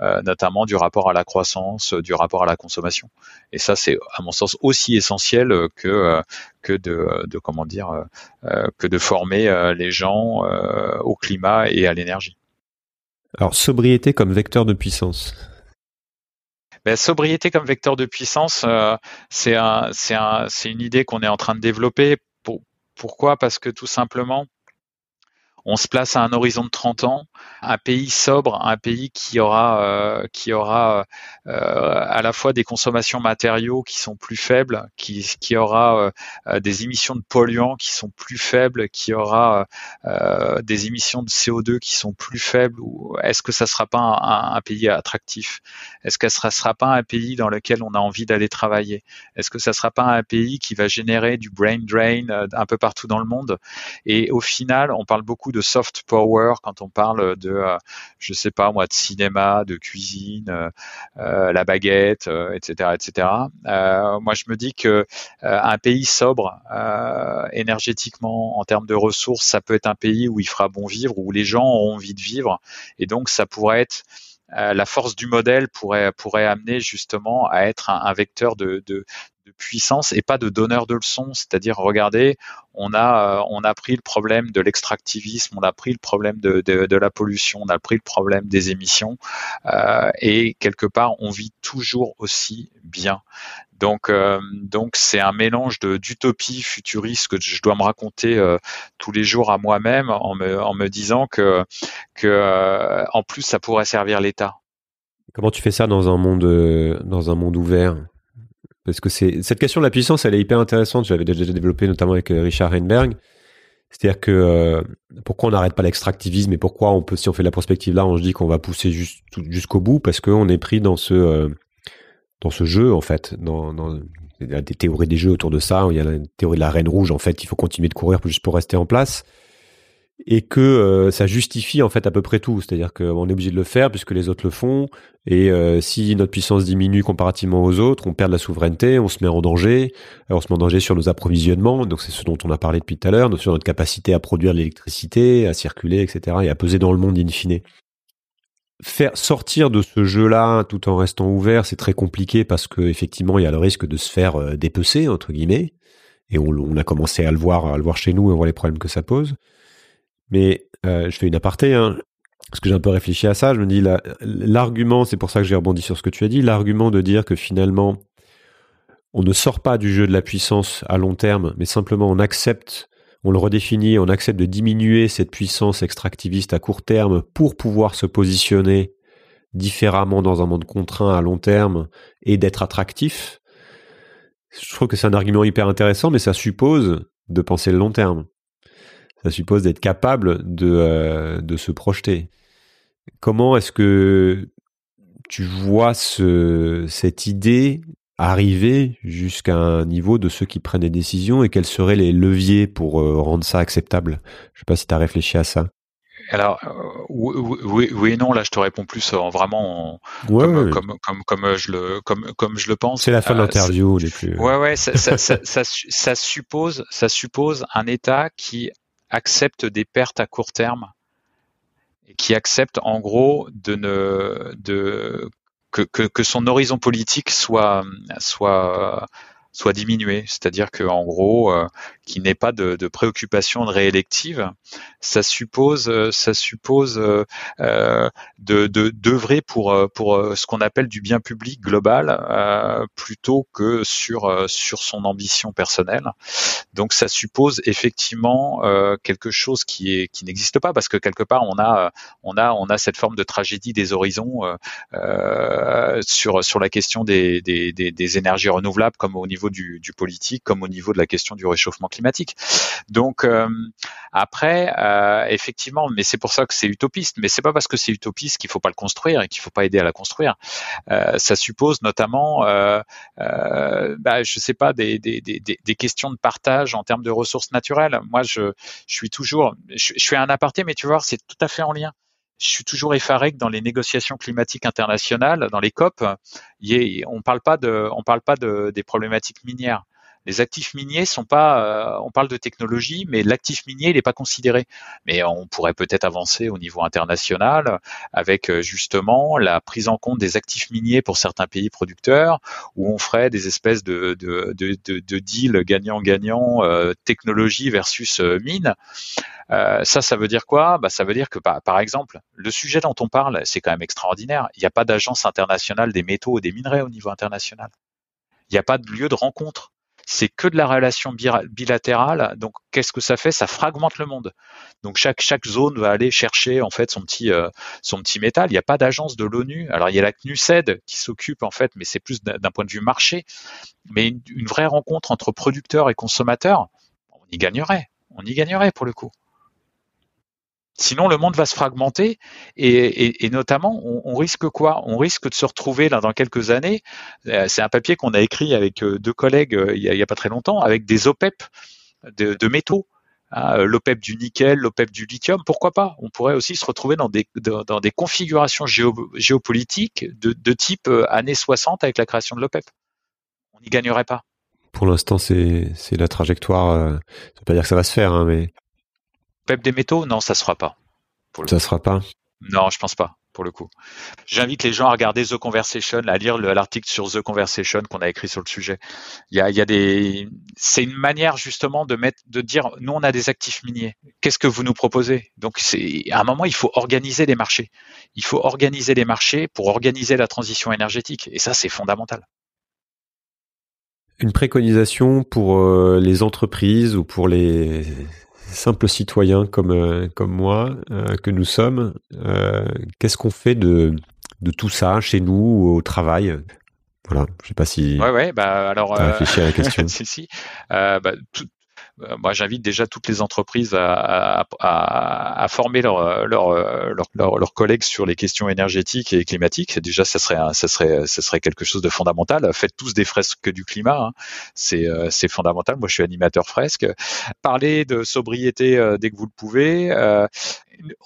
euh, notamment du rapport à la croissance, du rapport à la consommation. Et ça, c'est à mon sens aussi essentiel que, que de, de comment dire, que de former les gens au climat et à l'énergie. Alors, sobriété comme vecteur de puissance. Ben, sobriété comme vecteur de puissance, euh, c'est un, un, une idée qu'on est en train de développer. Pour, pourquoi? Parce que tout simplement, on se place à un horizon de 30 ans, un pays sobre, un pays qui aura, euh, qui aura euh, à la fois des consommations matériaux qui sont plus faibles, qui, qui aura euh, des émissions de polluants qui sont plus faibles, qui aura des émissions de CO2 qui sont plus faibles. Est-ce que ça sera pas un, pays attractif? Est-ce que ça sera pas un pays dans lequel on a envie d'aller travailler? Est-ce que ça sera pas un pays qui va générer du brain drain un peu partout dans le monde? Et au final, on parle beaucoup de soft power quand on parle de, euh, je sais pas moi, de cinéma, de cuisine, euh, euh, la baguette, etc., etc. moi, je me dis que un pays sobre énergétiquement en termes de ressources, ça peut être un pays où il fera bon vivre, où les gens ont envie de vivre, et donc ça pourrait être la force du modèle pourrait pourrait amener justement à être un, vecteur de, de, de puissance et pas de donneur de leçons. C'est-à-dire, regardez, on a, euh, on a pris le problème de l'extractivisme, on a pris le problème de, de, la pollution, on a pris le problème des émissions, euh, et quelque part, on vit toujours aussi bien. Donc, euh, donc c'est un mélange d'utopie futuriste que je dois me raconter euh, tous les jours à moi-même en me, en me disant que, que en plus, ça pourrait servir l'État. Comment tu fais ça dans un monde, dans un monde ouvert? Parce que cette question de la puissance, elle est hyper intéressante. J'avais déjà développé notamment avec euh, Richard Heinberg. C'est-à-dire que euh, pourquoi on n'arrête pas l'extractivisme et pourquoi on peut, si on fait de la prospective là, on se dit qu'on va pousser jusqu'au bout parce qu'on est pris dans ce euh, dans ce jeu en fait. Il y a des théories des jeux autour de ça. Il y a la théorie de la reine rouge en fait. Il faut continuer de courir juste pour rester en place et que euh, ça justifie en fait à peu près tout. C'est-à-dire qu'on est obligé de le faire puisque les autres le font. Et euh, si notre puissance diminue comparativement aux autres, on perd de la souveraineté, on se met en danger. on se met en danger sur nos approvisionnements. Donc c'est ce dont on a parlé depuis tout à l'heure, sur notre capacité à produire l'électricité, à circuler, etc. et à peser dans le monde in fine. Faire sortir de ce jeu-là tout en restant ouvert, c'est très compliqué parce que effectivement il y a le risque de se faire euh, dépecer entre guillemets. Et on, on, a commencé à le voir, à le voir chez nous et on voit les problèmes que ça pose. Mais euh, je fais une aparté, hein, parce que j'ai un peu réfléchi à ça. Je me dis, l'argument, c'est pour ça que j'ai rebondi sur ce que tu as dit, l'argument de dire que finalement, on ne sort pas du jeu de la puissance à long terme, mais simplement on accepte, on le redéfinit, on accepte de diminuer cette puissance extractiviste à court terme pour pouvoir se positionner différemment dans un monde contraint à long terme et d'être attractif. Je trouve que c'est un argument hyper intéressant, mais ça suppose de penser le long terme ça suppose d'être capable de, euh, de se projeter. Comment est-ce que tu vois ce, cette idée arriver jusqu'à un niveau de ceux qui prennent des décisions et quels seraient les leviers pour euh, rendre ça acceptable? Je sais pas si tu as réfléchi à ça. Alors euh, oui, oui, et non. Là, je te réponds plus en vraiment comme, Comme, comme, comme, je le comme comme je le pense. C'est la fin de l'interview. les plus. Ouais, ouais. Ça, ça, ça, ça, suppose ça suppose un État qui accepte des pertes à court terme et qui accepte en gros de ne de que, son horizon politique soit soit soit diminué, c'est-à-dire que en gros, euh, qu'il n'ait pas de, de, préoccupation réélective, ça suppose, euh, ça suppose euh, euh d'œuvrer pour pour ce qu'on appelle du bien public global euh, plutôt que sur sur son ambition personnelle. Donc ça suppose effectivement quelque chose qui est qui n'existe pas parce que quelque part on a on a on a cette forme de tragédie des horizons sur sur la question des, des, des, des énergies renouvelables comme au niveau du, politique comme au niveau de la question du réchauffement climatique. Donc euh, après, euh, effectivement, mais c'est pour ça que c'est utopiste. Mais c'est pas parce que c'est utopiste qu'il faut pas le construire et qu'il faut pas aider à la construire. Euh, ça suppose notamment, bah, je sais pas, des, questions de partage en termes de ressources naturelles. Moi, je, suis toujours, je, je fais un aparté, mais tu vois, c'est tout à fait en lien je suis toujours effaré que dans les négociations climatiques internationales, dans les COP, on parle pas de, on parle pas de, des problématiques minières les actifs miniers sont pas, euh, on parle de technologie, mais l'actif minier il n'est pas considéré. Mais on pourrait peut-être avancer au niveau international avec euh, justement la prise en compte des actifs miniers pour certains pays producteurs, où on ferait des espèces de, de, de, de, deals gagnant-gagnant, euh, technologie versus mine. ça, ça veut dire quoi? Bah, Ça veut dire que, par, par exemple, le sujet dont on parle, c'est quand même extraordinaire. Il n'y a pas d'agence internationale des métaux et des minerais au niveau international. Il n'y a pas de lieu de rencontre c'est que de la relation bilatérale. Donc, qu'est-ce que ça fait? Ça fragmente le monde. Donc, chaque chaque zone va aller chercher en fait son petit euh, son petit métal. Il n'y a pas d'agence de l'ONU. Alors, il y a la CNUSED qui s'occupe en fait, mais c'est plus d'un point de vue marché. Mais une, une vraie rencontre entre producteurs et consommateurs, on y gagnerait. On y gagnerait pour le coup. Sinon, le monde va se fragmenter et, notamment, on, risque quoi? On risque de se retrouver là dans quelques années. Euh, c'est un papier qu'on a écrit avec euh, deux collègues euh, il n'y a, pas très longtemps, avec des OPEP de, métaux. Hein, L'OPEP du nickel, l'OPEP du lithium, pourquoi pas? On pourrait aussi se retrouver dans des, configurations géopolitiques de, type années 60 avec la création de l'OPEP. On n'y gagnerait pas. Pour l'instant, c'est la trajectoire. ça veut pas dire que ça va se faire, hein, mais Des métaux, non, ça se fera pas. Ça ne sera pas? Non, je pense pas pour le coup. J'invite les gens à regarder The Conversation, à lire l'article sur The Conversation qu'on a écrit sur le sujet. Il y a, il y a des, c'est une manière justement de mettre, de dire, nous on a des actifs miniers. Qu'est-ce que vous nous proposez? Donc c'est, à un moment il faut organiser les marchés. Il faut organiser les marchés pour organiser la transition énergétique. Et ça c'est fondamental. Une préconisation pour euh, les entreprises ou pour les simples citoyens comme, euh, comme moi euh, que nous sommes, euh, qu'est-ce qu'on fait de, de tout ça chez nous au travail? Voilà, je sais pas si. Ouais, ouais, bah alors. réfléchi à la question. si, si. bah, tout, moi, j'invite déjà toutes les entreprises à, former leurs leur, leur, leur, collègues sur les questions énergétiques et climatiques. Déjà, ça serait, quelque chose de fondamental. Faites tous des fresques du climat. Hein. C'est, euh, c'est fondamental. Moi, je suis animateur fresque. Parlez de sobriété euh, dès que vous le pouvez.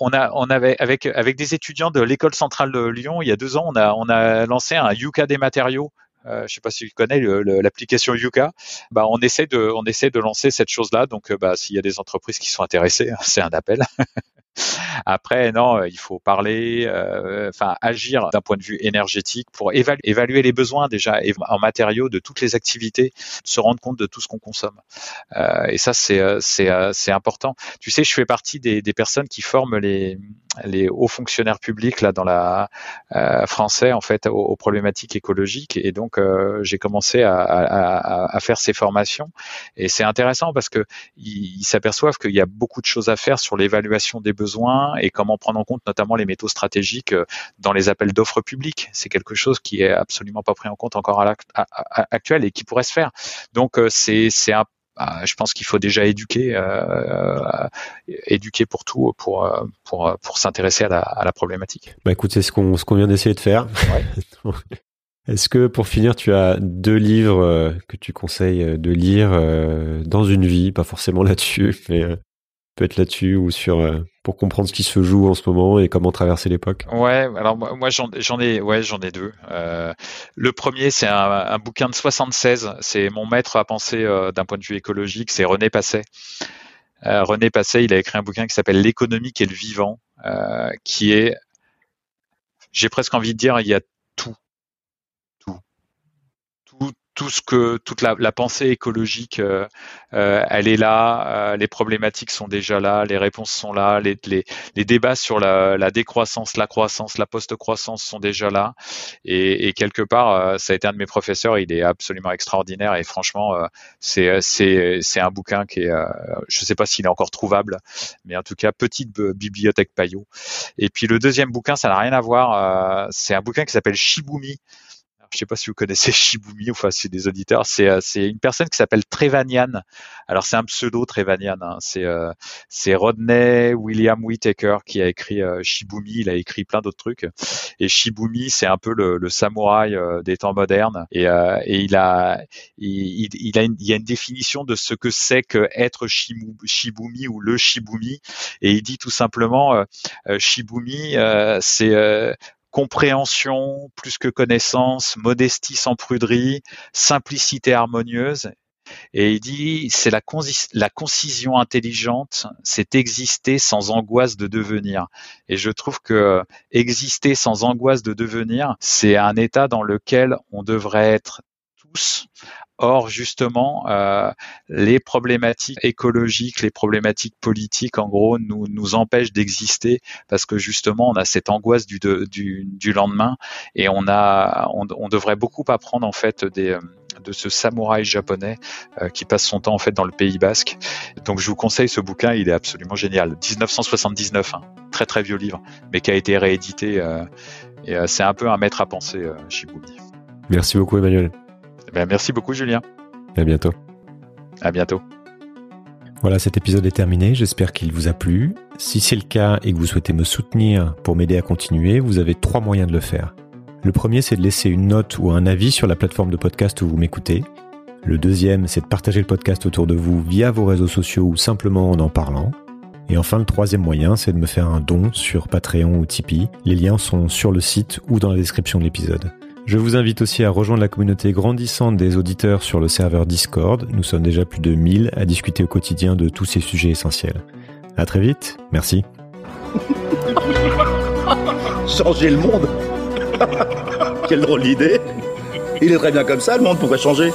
on avait avec des étudiants de l'école centrale de Lyon il y a deux ans, on a on a lancé un Yuka des matériaux euh, je ne sais pas si tu connais l'application Yuka. Bah, on essaie de, on essaie de lancer cette chose-là. Donc, euh, bah, s'il y a des entreprises qui sont intéressées, c'est un appel. Après, non, euh, il faut parler, euh, enfin agir d'un point de vue énergétique pour évaluer, les besoins déjà en matériaux de toutes les activités, se rendre compte de tout ce qu'on consomme. Euh, et ça, c'est c'est important. Tu sais, je fais partie des, des personnes qui forment les les hauts fonctionnaires publics là dans la euh, français en fait aux, problématiques écologiques et donc j'ai commencé à, à, à, faire ces formations et c'est intéressant parce que ils s'aperçoivent qu'il y a beaucoup de choses à faire sur l'évaluation des besoins et comment prendre en compte notamment les métaux stratégiques euh, dans les appels d'offres publics. C'est quelque chose qui est absolument pas pris en compte encore à l'actuel et qui pourrait se faire. Donc euh, c'est c'est un bah, je pense qu'il faut déjà éduquer, euh, éduquer pour tout, pour pour pour s'intéresser à la, à la problématique. Bah écoute, c'est ce qu'on ce qu'on vient d'essayer de faire. Est-ce que pour finir, tu as deux livres que tu conseilles de lire dans une vie, pas forcément là-dessus, mais peut être là-dessus ou sur euh, pour comprendre ce qui se joue en ce moment et comment traverser l'époque? Ouais, alors moi j'en ai ouais j'en ai deux. Euh, le premier c'est un, bouquin de 76, c'est mon maître à penser euh, d'un point de vue écologique, c'est René Passet. René Passet, il a écrit un bouquin qui s'appelle L'économique et le vivant, qui est, j'ai presque envie de dire, il y a tout ce que toute la, la pensée écologique, euh, euh, elle est là, euh, les problématiques sont déjà là, les réponses sont là, les, les, les débats sur la, la, décroissance, la croissance, la post-croissance sont déjà là. Et, et quelque part, ça a été un de mes professeurs, il est absolument extraordinaire et franchement, c'est c'est c'est un bouquin qui est, je sais pas s'il est encore trouvable, mais en tout cas petite bibliothèque Payot. Et puis le deuxième bouquin, ça n'a rien à voir, c'est un bouquin qui s'appelle Shibumi je sais pas si vous connaissez Shibumi, enfin c'est des auditeurs, c'est euh, c'est une personne qui s'appelle Trevanian. Alors c'est un pseudo Trevanian, hein. c'est euh, Rodney William Whitaker qui a écrit euh, Shibumi, il a écrit plein d'autres trucs. Et Shibumi, c'est un peu le, le samouraï des temps modernes et, et il a il, il, a une, il y a une définition de ce que c'est que être Shibumi ou le Shibumi et il dit tout simplement Shibumi c'est compréhension plus que connaissance, modestie sans pruderie, simplicité harmonieuse. Et il dit, c'est la, la, concision intelligente, c'est exister sans angoisse de devenir. Et je trouve que exister sans angoisse de devenir, c'est un état dans lequel on devrait être tous Or, justement, euh, les problématiques écologiques, les problématiques politiques, en gros, nous, nous empêchent d'exister parce que justement, on a cette angoisse du, du, lendemain et on a, on, devrait beaucoup apprendre en fait des, de ce samouraï japonais qui passe son temps en fait dans le Pays Basque. Donc je vous conseille ce bouquin, il est absolument génial. 1979, hein. très très vieux livre, mais qui a été réédité c'est un peu un maître à penser, Shibumi. Merci beaucoup Emmanuel. Ben, merci beaucoup Julien. À bientôt. À bientôt. Voilà, cet épisode est terminé. J'espère qu'il vous a plu. Si c'est le cas et que vous souhaitez me soutenir pour m'aider à continuer, vous avez trois moyens de le faire. Le premier, c'est de laisser une note ou un avis sur la plateforme de podcast où vous m'écoutez. Le deuxième, c'est de partager le podcast autour de vous via vos réseaux sociaux ou simplement en en parlant. Et enfin, le troisième moyen, c'est de me faire un don sur Patreon ou Tipeee. Les liens sont sur le site ou dans la description de l'épisode. Je vous invite aussi à rejoindre la communauté grandissante des auditeurs sur le serveur Discord. Nous sommes déjà plus de 1000 à discuter au quotidien de tous ces sujets essentiels. À très vite. Merci. changer le monde Quelle drôle d'idée Il est très bien comme ça, le monde pourrait changer.